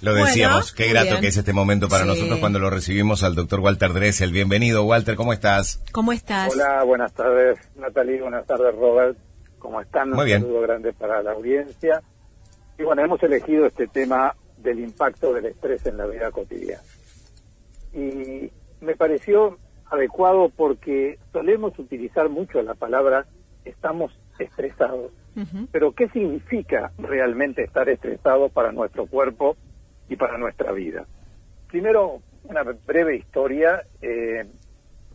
Lo decíamos, qué grato que es este momento para nosotros cuando lo recibimos al doctor Walter Dressel. Bienvenido, Walter, ¿cómo estás? ¿Cómo estás? Hola, buenas tardes, Natalie, buenas tardes, Robert. ¿Cómo están? Muy bien. Un saludo grande para la audiencia. Y bueno, hemos elegido este tema del impacto del estrés en la vida cotidiana. Y me pareció adecuado porque solemos utilizar mucho la palabra estamos estresados. Pero ¿qué significa realmente estar estresado para nuestro cuerpo y para nuestra vida? Primero, una breve historia. Eh,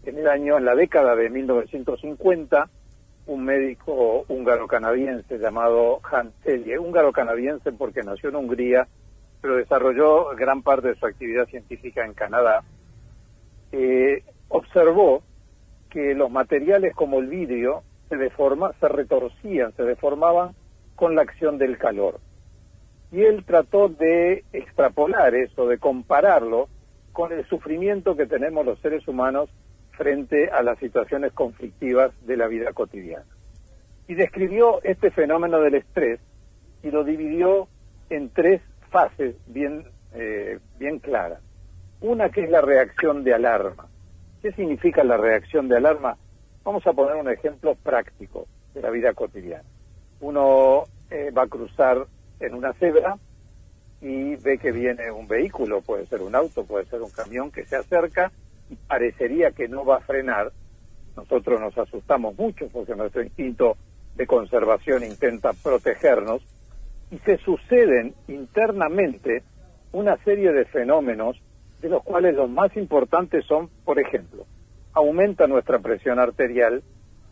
en el año, en la década de 1950, un médico húngaro-canadiense llamado Hans Selye, húngaro-canadiense porque nació en Hungría, pero desarrolló gran parte de su actividad científica en Canadá, eh, observó que los materiales como el vidrio se deforma, se retorcían, se deformaban con la acción del calor. Y él trató de extrapolar eso, de compararlo con el sufrimiento que tenemos los seres humanos frente a las situaciones conflictivas de la vida cotidiana. Y describió este fenómeno del estrés y lo dividió en tres fases bien, eh, bien claras. Una que es la reacción de alarma. ¿Qué significa la reacción de alarma? Vamos a poner un ejemplo práctico de la vida cotidiana. Uno eh, va a cruzar en una cebra y ve que viene un vehículo, puede ser un auto, puede ser un camión que se acerca y parecería que no va a frenar. Nosotros nos asustamos mucho porque nuestro instinto de conservación intenta protegernos y se suceden internamente una serie de fenómenos de los cuales los más importantes son, por ejemplo, aumenta nuestra presión arterial,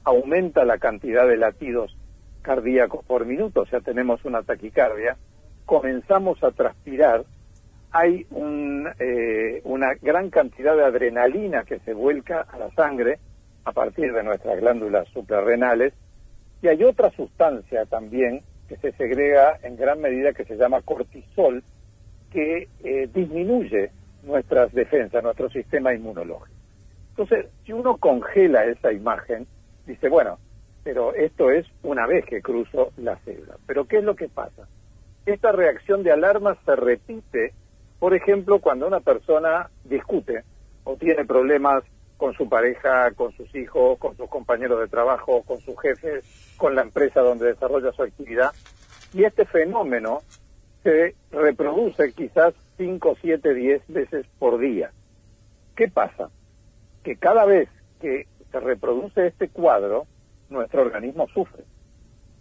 aumenta la cantidad de latidos cardíacos por minuto, o sea, tenemos una taquicardia, comenzamos a transpirar, hay eh, una gran cantidad de adrenalina que se vuelca a la sangre a partir de nuestras glándulas suprarrenales, y hay otra sustancia también que se segrega en gran medida que se llama cortisol, que eh, disminuye nuestras defensas, nuestro sistema inmunológico. Entonces, si uno congela esa imagen, dice, bueno, pero esto es una vez que cruzo la cebra. Pero ¿qué es lo que pasa? Esta reacción de alarma se repite, por ejemplo, cuando una persona discute o tiene problemas con su pareja, con sus hijos, con sus compañeros de trabajo, con sus jefes, con la empresa donde desarrolla su actividad. Y este fenómeno se reproduce quizás 5, 7, 10 veces por día. ¿Qué pasa? que cada vez que se reproduce este cuadro, nuestro organismo sufre.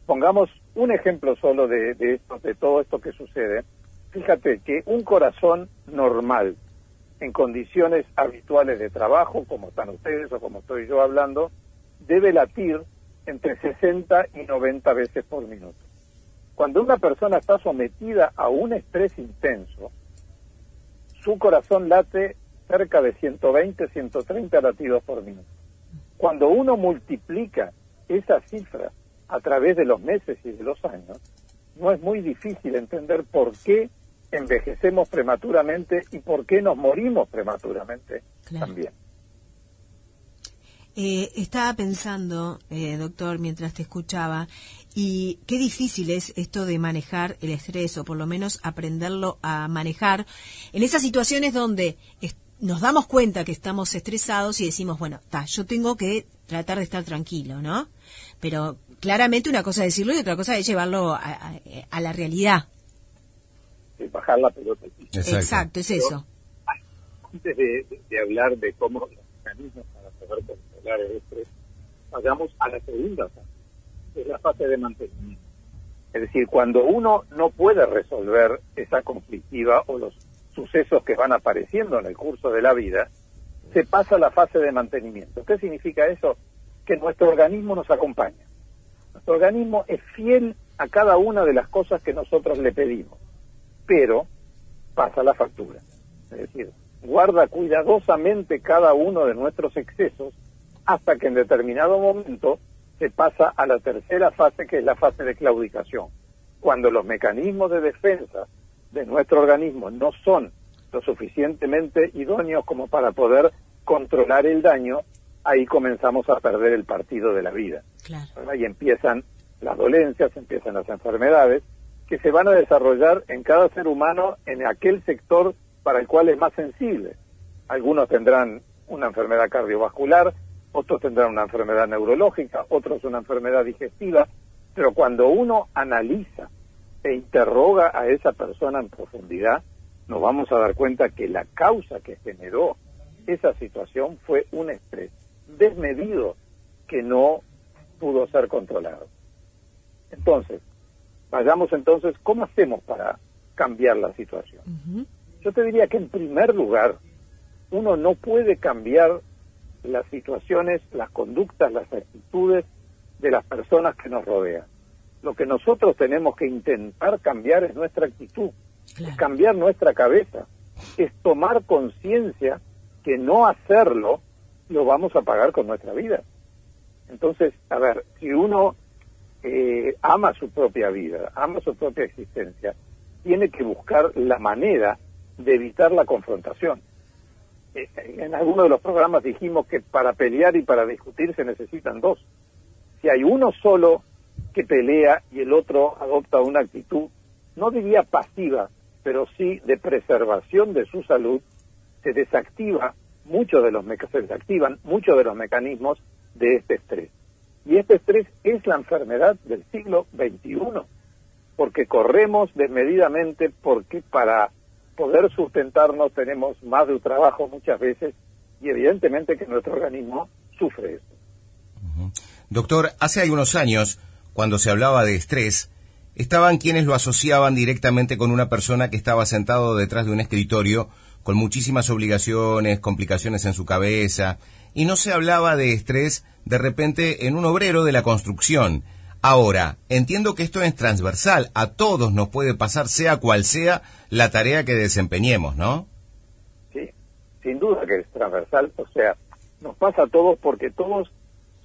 Pongamos un ejemplo solo de, esto, de todo esto que sucede. Fíjate que un corazón normal, en condiciones habituales de trabajo, como están ustedes o como estoy yo hablando, debe latir entre 60 y 90 veces por minuto. Cuando una persona está sometida a un estrés intenso, su corazón late cerca de 120, 130 latidos por minuto. Cuando uno multiplica esa cifra a través de los meses y de los años, no es muy difícil entender por qué envejecemos prematuramente y por qué nos morimos prematuramente también. Eh, estaba pensando, eh, doctor, mientras te escuchaba, y qué difícil es esto de manejar el estrés, o por lo menos aprenderlo a manejar en esas situaciones donde nos damos cuenta que estamos estresados y decimos, bueno, ta, yo tengo que tratar de estar tranquilo, ¿no? Pero claramente una cosa es decirlo y otra cosa es llevarlo a, la realidad. bajar la pelota. Exacto, es eso. Antes de, hablar de cómo los mecanismos para poder controlar el estrés, vayamos a la segunda fase, que es la fase de mantenimiento. Es decir, cuando uno no puede resolver esa conflictiva o los sucesos que van apareciendo en el curso de la vida, se pasa a la fase de mantenimiento. ¿Qué significa eso? Que nuestro organismo nos acompaña. Nuestro organismo es fiel a cada una de las cosas que nosotros le pedimos, pero pasa la factura. Es decir, guarda cuidadosamente cada uno de nuestros excesos hasta que en determinado momento se pasa a la tercera fase, que es la fase de claudicación. Cuando los mecanismos de defensa de nuestro organismo no son lo suficientemente idóneos como para poder controlar el daño, ahí comenzamos a perder el partido de la vida. Y empiezan las dolencias, empiezan las enfermedades, que se van a desarrollar en cada ser humano en aquel sector para el cual es más sensible. Algunos tendrán una enfermedad cardiovascular, otros tendrán una enfermedad neurológica, otros una enfermedad digestiva, pero cuando uno analiza e interroga a esa persona en profundidad, nos vamos a dar cuenta que la causa que generó esa situación fue un estrés desmedido que no pudo ser controlado. Entonces, vayamos entonces, ¿cómo hacemos para cambiar la situación? Yo te diría que en primer lugar, uno no puede cambiar las situaciones, las conductas, las actitudes de las personas que nos rodean. Lo que nosotros tenemos que intentar cambiar es nuestra actitud, es cambiar nuestra cabeza, es tomar conciencia que no hacerlo lo vamos a pagar con nuestra vida. Entonces, a ver, si uno eh, ama su propia vida, ama su propia existencia, tiene que buscar la manera de evitar la confrontación. Eh, en alguno de los programas dijimos que para pelear y para discutir se necesitan dos. Si hay uno solo que pelea y el otro adopta una actitud, no diría pasiva, pero sí de preservación de su salud, se desactiva muchos de los se desactivan muchos de los mecanismos de este estrés. Y este estrés es la enfermedad del siglo XXI, porque corremos desmedidamente, porque para poder sustentarnos tenemos más de un trabajo muchas veces y evidentemente que nuestro organismo sufre eso. Doctor, hace algunos años, cuando se hablaba de estrés, estaban quienes lo asociaban directamente con una persona que estaba sentado detrás de un escritorio con muchísimas obligaciones, complicaciones en su cabeza, y no se hablaba de estrés de repente en un obrero de la construcción. Ahora, entiendo que esto es transversal, a todos nos puede pasar, sea cual sea la tarea que desempeñemos, ¿no? Sí, sin duda que es transversal, o sea, nos pasa a todos porque todos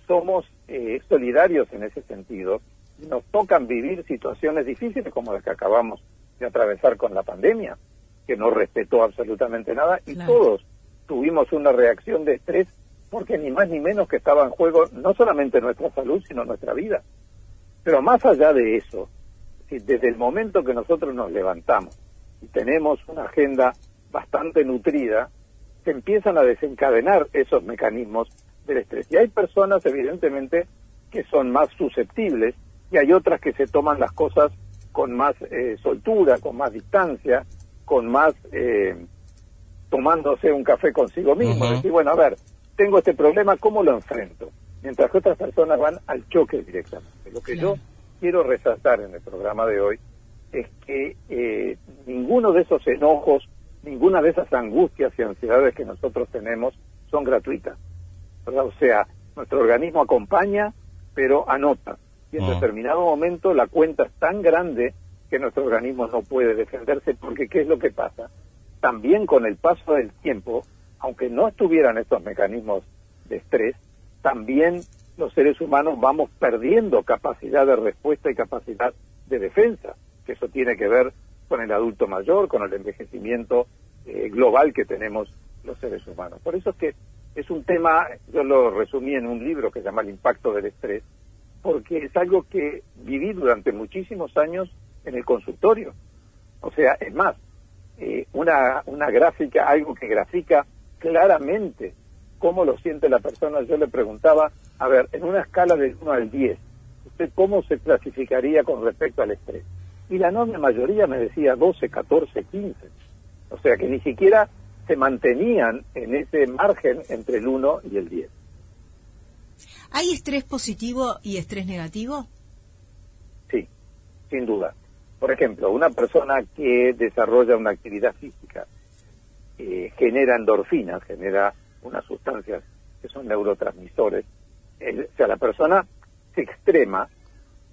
somos eh, solidarios en ese sentido. Nos tocan vivir situaciones difíciles como las que acabamos de atravesar con la pandemia que no respetó absolutamente nada y todos tuvimos una reacción de estrés porque ni más ni menos que estaba en juego no solamente nuestra salud, sino nuestra vida. Pero más allá de eso, desde el momento que nosotros nos levantamos y tenemos una agenda bastante nutrida, se empiezan a desencadenar esos mecanismos del estrés. Y hay personas, evidentemente, que son más susceptibles y hay otras que se toman las cosas con más eh, soltura, con más distancia, con más eh, tomándose un café consigo mismo, decir, bueno, a ver, tengo este problema, ¿cómo lo enfrento? Mientras que otras personas van al choque directamente. Lo que yo quiero resaltar en el programa de hoy es que eh, ninguno de esos enojos, ninguna de esas angustias y ansiedades que nosotros tenemos son gratuitas. O sea, nuestro organismo acompaña, pero anota. Y en determinado momento la cuenta es tan grande que nuestro organismo no puede defenderse, porque ¿qué es lo que pasa? También con el paso del tiempo, aunque no estuvieran estos mecanismos de estrés, también los seres humanos vamos perdiendo capacidad de respuesta y capacidad de defensa, que eso tiene que ver con el adulto mayor, con el envejecimiento eh, global que tenemos los seres humanos. Por eso es que es un tema, yo lo resumí en un libro que se llama El impacto del estrés, porque es algo que viví durante muchísimos años en el consultorio. O sea, es más, eh, una, una gráfica, algo que grafica claramente cómo lo siente la persona. Yo le preguntaba, a ver, en una escala del 1 al 10, ¿usted cómo se clasificaría con respecto al estrés? Y la enorme mayoría me decía 12, 14, 15. O sea que ni siquiera se mantenían en ese margen entre el 1 y el 10. ¿Hay estrés positivo y estrés negativo? Sí, sin duda. Por ejemplo, una persona que desarrolla una actividad física eh, genera endorfinas, genera unas sustancias que son neurotransmisores. o sea, la persona se extrema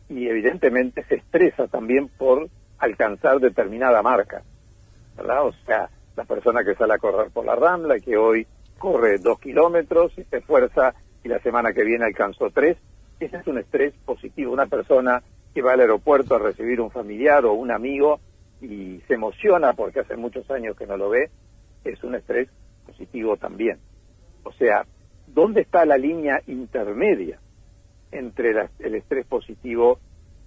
y evidentemente se estresa también por alcanzar determinada marca. ¿verdad? O sea, la persona que sale a correr por la Rambla y que hoy corre dos kilómetros y se esfuerza y la semana que viene alcanzó tres, ese es un estrés positivo. Una persona que va al aeropuerto a recibir un familiar o un amigo y se emociona porque hace muchos años que no lo ve, es un estrés positivo también. O sea, ¿dónde está la línea intermedia entre el estrés positivo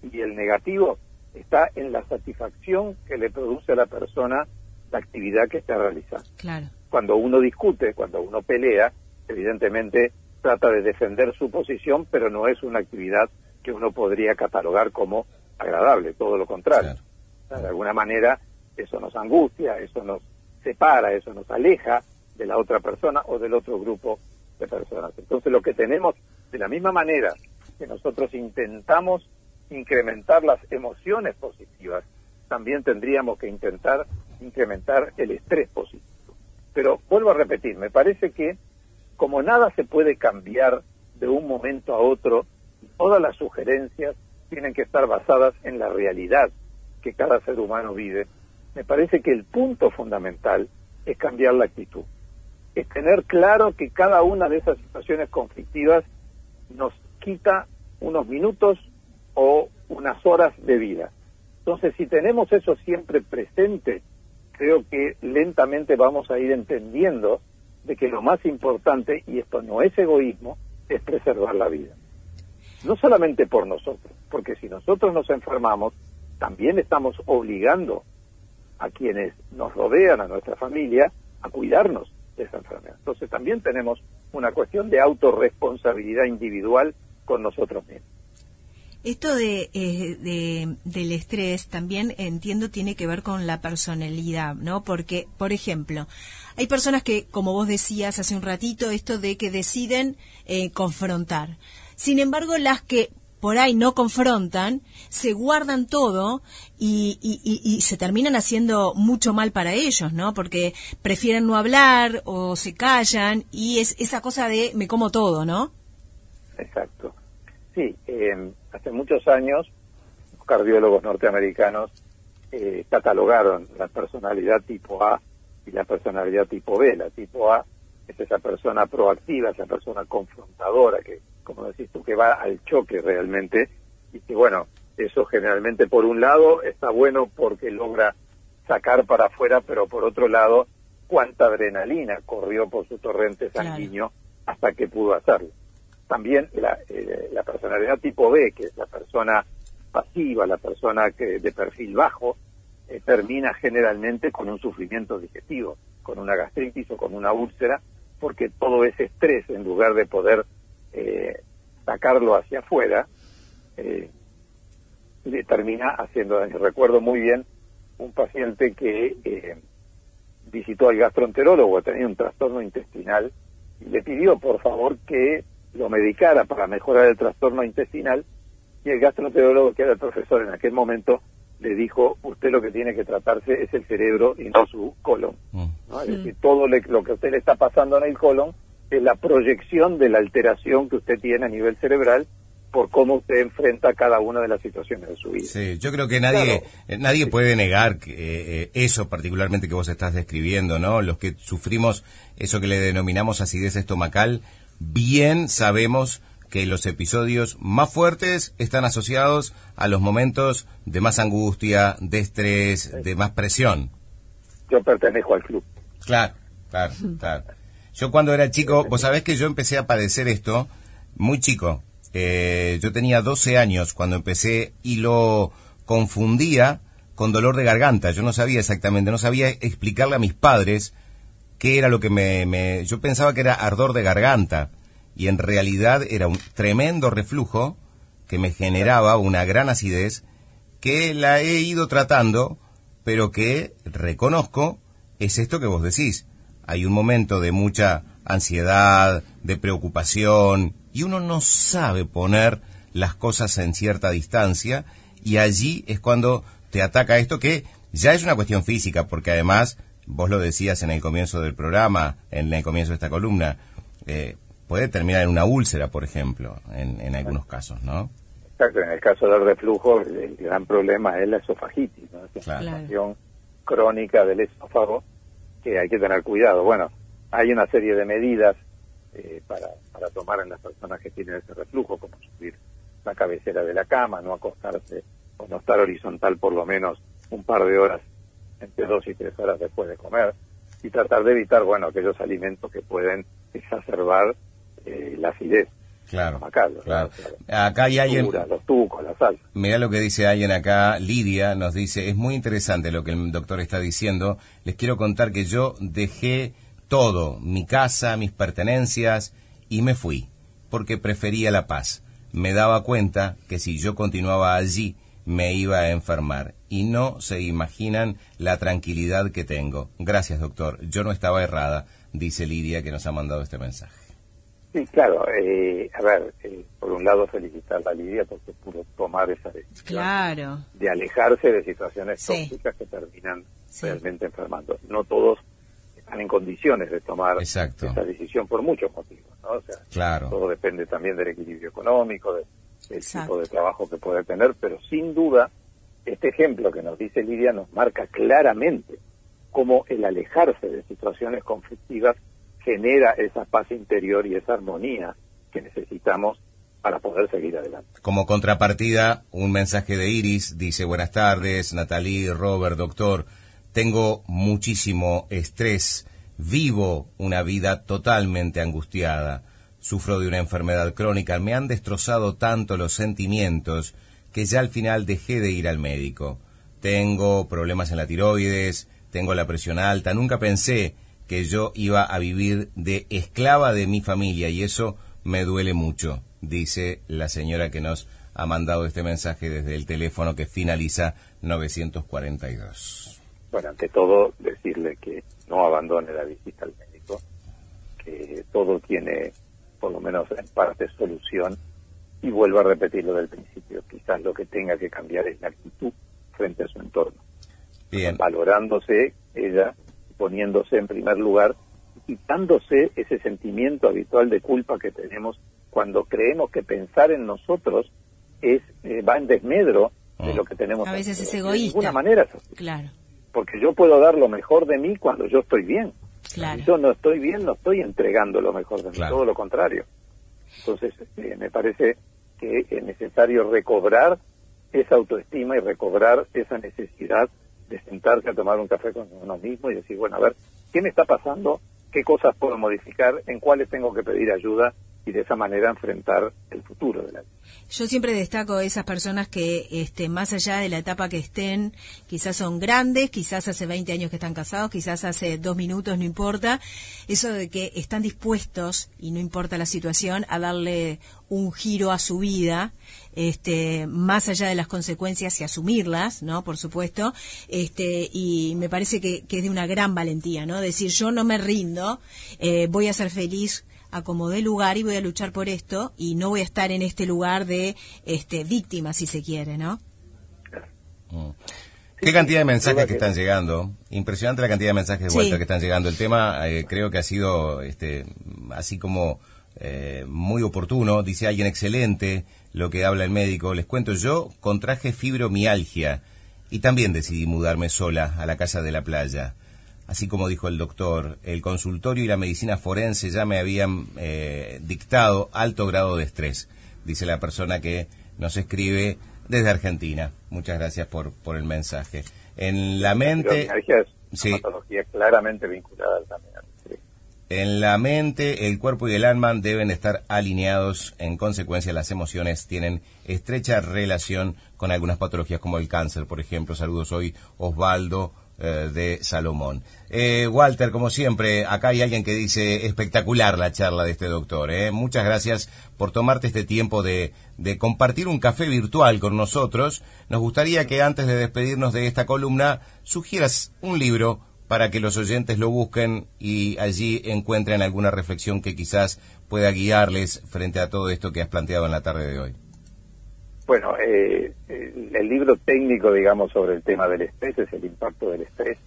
y el negativo? está en la satisfacción que le produce a la persona la actividad que está realizando. Claro. Cuando uno discute, cuando uno pelea, evidentemente trata de defender su posición, pero no es una actividad que uno podría catalogar como agradable, todo lo contrario. De alguna manera eso nos angustia, eso nos separa, eso nos aleja de la otra persona o del otro grupo de personas. Entonces lo que tenemos, de la misma manera que nosotros intentamos incrementar las emociones positivas, también tendríamos que intentar incrementar el estrés positivo. Pero vuelvo a repetir, me parece que como nada se puede cambiar de un momento a otro, todas las sugerencias tienen que estar basadas en la realidad que cada ser humano vive. Me parece que el punto fundamental es cambiar la actitud. Es tener claro que cada una de esas situaciones conflictivas nos quita unos minutos o unas horas de vida. Entonces, si tenemos eso siempre presente, creo que lentamente vamos a ir entendiendo de que lo más importante, y esto no es egoísmo, es preservar la vida. No solamente por nosotros, porque si nosotros nos enfermamos, también estamos obligando a quienes nos rodean, a nuestra familia, a cuidarnos de esa enfermedad. Entonces también tenemos una cuestión de autorresponsabilidad individual con nosotros mismos. Esto de, eh, del estrés también entiendo tiene que ver con la personalidad, ¿no? Porque, por ejemplo, hay personas que, como vos decías hace un ratito, esto de que deciden eh, confrontar. Sin embargo, las que por ahí no confrontan, se guardan todo y, y, se terminan haciendo mucho mal para ellos, ¿no? Porque prefieren no hablar o se callan y es esa cosa de me como todo, ¿no? Exacto. Sí, eh, hace muchos años los cardiólogos norteamericanos eh, catalogaron la personalidad tipo A y la personalidad tipo B. La tipo A es esa persona proactiva, esa persona confrontadora, que, como decís tú, que va al choque realmente, y que, bueno, eso generalmente por un lado está bueno porque logra sacar para afuera, pero por otro lado, cuánta adrenalina corrió por su torrente sanguíneo hasta que pudo hacerlo también la, eh, la personalidad tipo B, que es la persona pasiva, la persona que de perfil bajo, eh, termina generalmente con un sufrimiento digestivo, con una gastritis o con una úlcera, porque todo ese estrés, en lugar de poder eh, sacarlo hacia afuera, le termina haciendo daño. Recuerdo muy bien un paciente que visitó al gastroenterólogo, tenía un trastorno intestinal, y le pidió por favor que lo medicara para mejorar el trastorno intestinal y el gastroenterólogo, que era el profesor en aquel momento, le dijo, usted lo que tiene que tratarse es el cerebro y no su colon. Mm. Es decir, todo lo que a usted le está pasando en el colon es la proyección de la alteración que usted tiene a nivel cerebral por cómo usted enfrenta cada una de las situaciones de su vida. Sí, yo creo que nadie eh, nadie puede negar que, eh, eso particularmente que vos estás describiendo, ¿no? Los que sufrimos eso que le denominamos acidez estomacal, bien sabemos que los episodios más fuertes están asociados a los momentos de más angustia, de estrés, de más presión. Yo pertenezco al club. Claro, claro, claro. Yo cuando era chico, vos sabés que yo empecé a padecer esto muy chico. Eh, yo tenía 12 años cuando empecé y lo confundía con dolor de garganta. Yo no sabía exactamente, no sabía explicarle a mis padres qué era lo que me, Yo pensaba que era ardor de garganta y en realidad era un tremendo reflujo que me generaba una gran acidez que la he ido tratando, pero que reconozco es esto que vos decís. Hay un momento de mucha ansiedad, de preocupación, y uno no sabe poner las cosas en cierta distancia, y allí es cuando te ataca esto que ya es una cuestión física, porque además vos lo decías en el comienzo del programa, en el comienzo de esta columna, eh, puede terminar en una úlcera, por ejemplo, en, algunos casos, ¿no? Exacto, en el caso del reflujo, el, gran problema es la esofagitis, ¿no? Es una inflamación crónica del esófago que hay que tener cuidado. Bueno, hay una serie de medidas eh, para, para tomar en las personas que tienen ese reflujo, como subir la cabecera de la cama, no acostarse o no estar horizontal por lo menos un par de horas entre dos y tres horas después de comer y tratar de evitar, bueno, aquellos alimentos que pueden exacerbar eh, la acidez. Claro. Acá hay alguien... Los tucos, la salsa. Mirá lo que dice alguien acá, Lidia nos dice, es muy interesante lo que el doctor está diciendo. Les quiero contar que yo dejé todo, mi casa, mis pertenencias, y me fui, porque prefería la paz. Me daba cuenta que si yo continuaba allí, me iba a enfermar. Y no se imaginan la tranquilidad que tengo. Gracias, doctor. Yo no estaba errada, dice Lidia, que nos ha mandado este mensaje. Sí, claro. Eh, a ver, eh, por un lado felicitar a Lidia porque pudo tomar esa decisión Claro. de alejarse de situaciones Sí. tóxicas que terminan Sí. realmente enfermando. No todos están en condiciones de tomar Exacto. esa decisión por muchos motivos, ¿no? O sea, Claro. todo depende también del equilibrio económico, de- del Exacto. tipo de trabajo que puede tener, pero sin duda este ejemplo que nos dice Lidia nos marca claramente cómo el alejarse de situaciones conflictivas genera esa paz interior y esa armonía que necesitamos para poder seguir adelante. Como contrapartida, un mensaje de Iris dice, buenas tardes, Natalie, Robert, doctor, tengo muchísimo estrés, vivo una vida totalmente angustiada, sufro de una enfermedad crónica, me han destrozado tanto los sentimientos que ya al final dejé de ir al médico. Tengo problemas en la tiroides, tengo la presión alta, nunca pensé que yo iba a vivir de esclava de mi familia y eso me duele mucho, dice la señora que nos ha mandado este mensaje desde el teléfono que finaliza 942. Bueno, ante todo, decirle que no abandone la visita al médico, que todo tiene, por lo menos en parte, solución, y vuelvo a repetirlo del principio, quizás lo que tenga que cambiar es la actitud frente a su entorno, Bien, valorándose ella, poniéndose en primer lugar, y quitándose ese sentimiento habitual de culpa que tenemos cuando creemos que pensar en nosotros es eh, va en desmedro de Mm. lo que tenemos. A veces es nosotros. De egoísta. ninguna manera es así Claro, porque yo puedo dar lo mejor de mí cuando yo estoy bien. claro. Si yo no estoy bien, no estoy entregando lo mejor de mí, Claro. todo lo contrario. Entonces, eh, me parece que es necesario recobrar esa autoestima y recobrar esa necesidad de sentarse a tomar un café con uno mismo y decir, bueno, a ver, ¿qué me está pasando? ¿Qué cosas puedo modificar? ¿En cuáles tengo que pedir ayuda? Y de esa manera enfrentar el futuro de la vida. Yo siempre destaco esas personas que, este, más allá de la etapa que estén, quizás son grandes, quizás hace 20 años que están casados, quizás hace dos minutos, no importa, eso de que están dispuestos, y no importa la situación, a darle un giro a su vida, este, más allá de las consecuencias y asumirlas, ¿no? Por supuesto, este, y me parece que, es de una gran valentía, ¿no? Decir, yo no me rindo, eh, voy a ser feliz acomodé lugar y voy a luchar por esto y no voy a estar en este lugar de este víctima si se quiere, ¿no? Mm. ¿Qué cantidad de mensajes que están llegando? Impresionante la cantidad de mensajes de Sí. vuelta que están llegando. El tema eh, creo que ha sido este, así como eh, muy oportuno. Dice alguien excelente lo que habla el médico. Les cuento yo, contraje fibromialgia y también decidí mudarme sola a la casa de la playa. Así como dijo el doctor, el consultorio y la medicina forense ya me habían eh, dictado alto grado de estrés, dice la persona que nos escribe desde Argentina. Muchas gracias por, por el mensaje. En la mente, fibromialgia es una Sí. patología claramente vinculada también al estrés. en la mente, el cuerpo y el alma deben estar alineados. En consecuencia, las emociones tienen estrecha relación con algunas patologías como el cáncer, por ejemplo. Saludos hoy, Osvaldo de Salomón. Eh, Walter, como siempre, acá hay alguien que dice espectacular la charla de este doctor. ¿eh? Muchas gracias por tomarte este tiempo de, de compartir un café virtual con nosotros. Nos gustaría que antes de despedirnos de esta columna sugieras un libro para que los oyentes lo busquen y allí encuentren alguna reflexión que quizás pueda guiarles frente a todo esto que has planteado en la tarde de hoy. Bueno, eh, el, el libro técnico, digamos, sobre el tema del estrés es el impacto del estrés,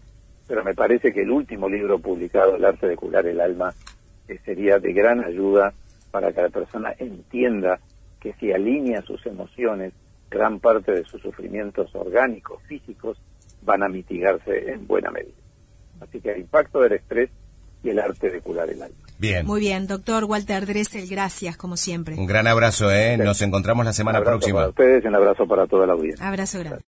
pero me parece que el último libro publicado, El arte de curar el alma, eh, sería de gran ayuda para que la persona entienda que si alinea sus emociones, gran parte de sus sufrimientos orgánicos, físicos, van a mitigarse en buena medida. Así que el impacto del estrés y el arte de curar el alma. Bien. Muy bien, doctor Walter Dressel, gracias como siempre. Un gran abrazo, ¿eh? Nos encontramos la Un semana abrazo próxima. para ustedes un abrazo para toda la audiencia. Abrazo grande.